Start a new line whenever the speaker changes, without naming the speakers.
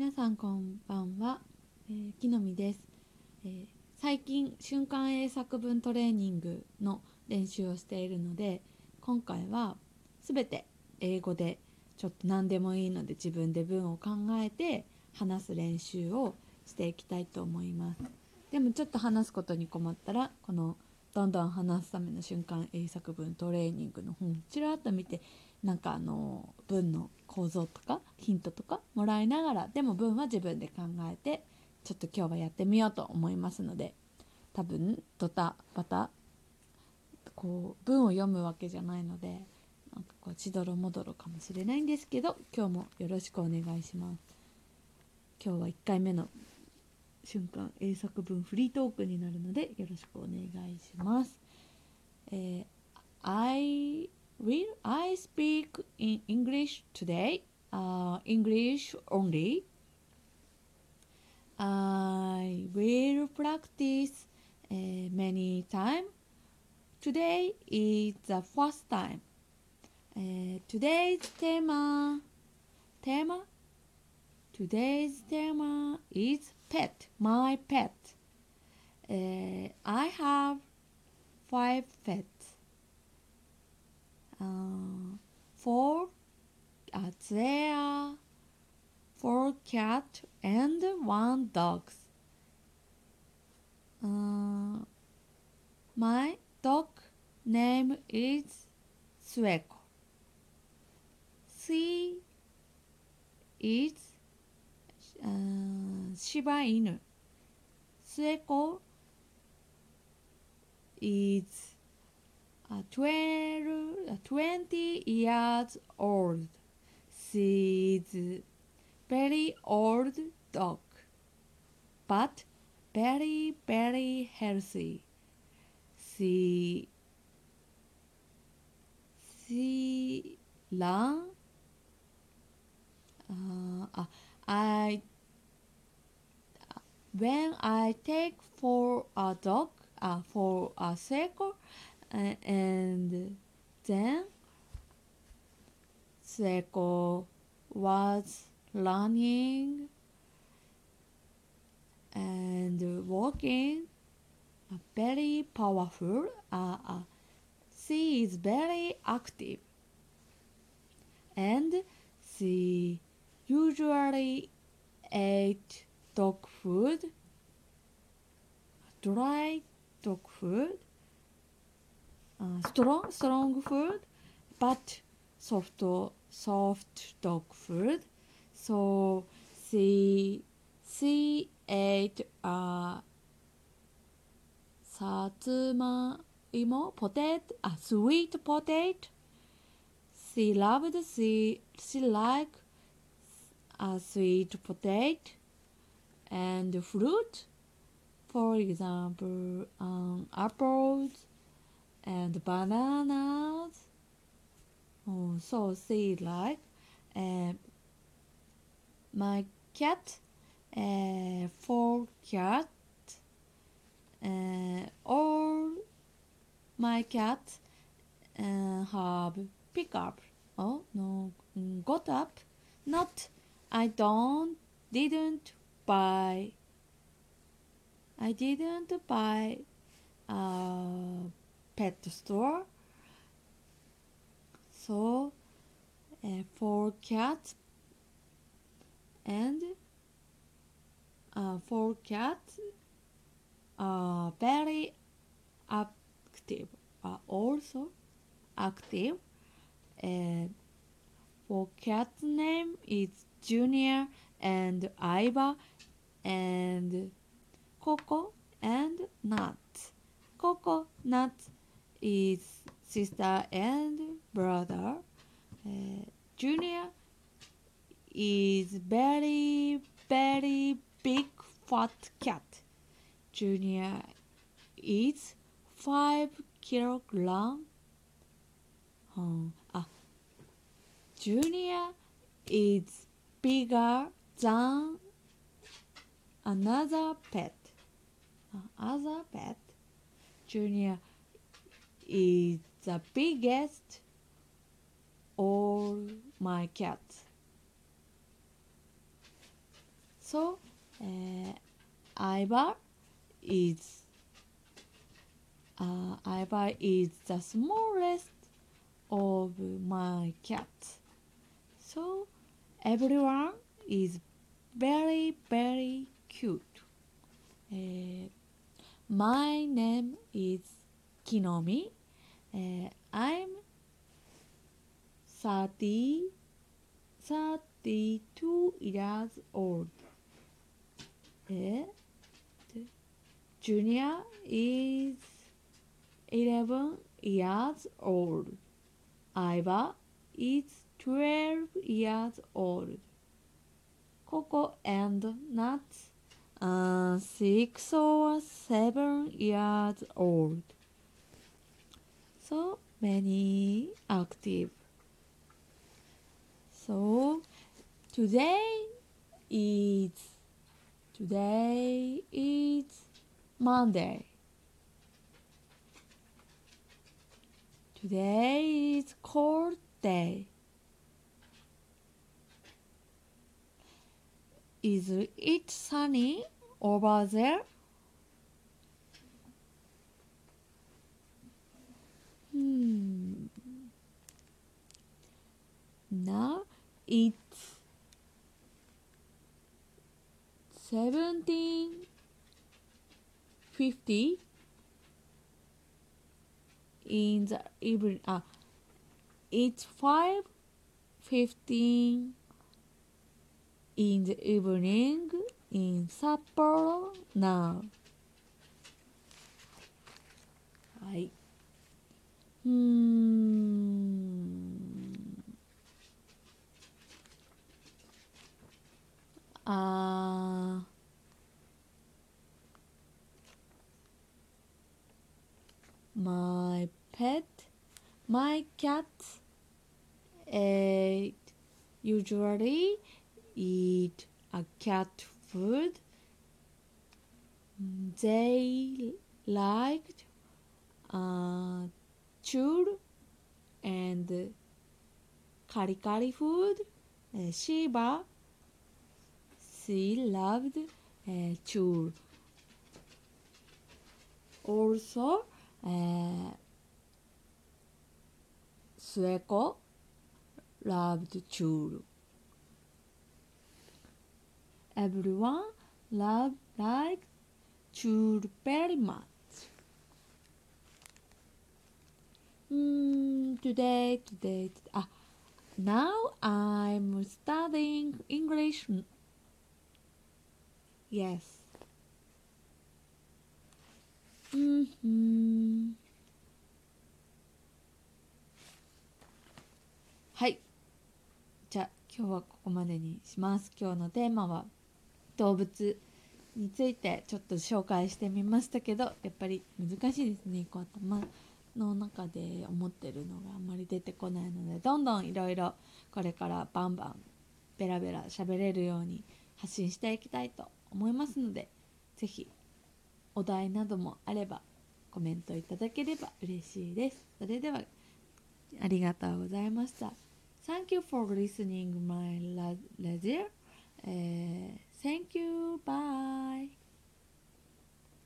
皆さんこんばんは、えー、木の実です、えー最近瞬間英作文トレーニングの練習をしているので今回は全て英語でちょっと何でもいいので自分で文を考えて話す練習をしていきたいと思います。でもちょっと話すことに困ったらこのどんどん話すための瞬間英作文トレーニングの本ちらっと見てなんかあの文の構造とかヒントとかもらいながらでも文は自分で考えてちょっと今日はやってみようと思いますので多分ドタバタこう文を読むわけじゃないのでなんかこうしどろもどろかもしれないんですけど今日もよろしくお願いします。今日は1回目の瞬間英作文フリートークになるのでよろしくお願いします、えー I will I speak in English today、uh, English only I will practice uh, many times. Today is the first time. Uh, today's theme, theme, today's theme is pet, my pet. Uh, I have five pets. Uh, four, uh, there are four cat and one dogs. Uh, my dog name is Sueko. She is uh, Shiba Inu. Sueko is 12, 20 years old. She is very old dog, but very, very healthy. She, she. Uh, uh, I when I take for a dog, uh, for a circle, uh, and then circle was running and walking very powerful uh, uh, she is very active. And she usually ate dog food dry dog food uh, strong strong food but soft soft dog food. So she she ate a satsuma imo potato a sweet potato. She loved she she like a sweet potato. And fruit for example um, apples and bananas. Oh, so she like. Uh, my cat uh, four cat uh, all my cat uh, have pick up. Oh no got up. Not i don't didn't buy i didn't buy a pet store so uh, for cats and uh, for cats are very active are also active uh, for cat's name is junior and iva and coco and nut coco nut is sister and brother uh, junior is very very big fat cat. Junior is five kilogram. Hmm. Ah, Junior is bigger than another pet. Uh, other pet. Junior is the biggest all my cats. So, uh, Ivar is uh, Ivar is the smallest of my cats. So everyone is very very cute. Uh, my name is Kinomi. Uh, I'm 30, 32 years old. Uh, Junior is 11 years old. Iva is 12 years old. Coco and Nuts are 6 or 7 years old. So many active. So today is today is Monday. Today is cold day. Is it sunny over there? Hmm. Now it's seventeen fifty in the evening. Ah, it's five fifteen in the evening in Sapporo now. はい。My cat ate usually eat a cat food. They liked uh, chew and kari kari food. Uh, Shiba, she loved uh, chew. Also, uh, Sueko loved chew. Everyone loved like chew very much. Mm, today, today, ah, now I'm studying English. Yes. Mm-hmm. はい。じゃあ今日はここまでにします。今日のテーマは動物についてちょっと紹介してみましたけどやっぱり難しいですねこう頭の中で思ってるのがあんまり出てこないのでどんどんいろいろこれからバンバンベラベラ喋れるように発信していきたいと思いますので是非お題などもあればコメントいただければ嬉しいですそれではありがとうございました Thank you for listening my radio、uh, eh, Thank you. Bye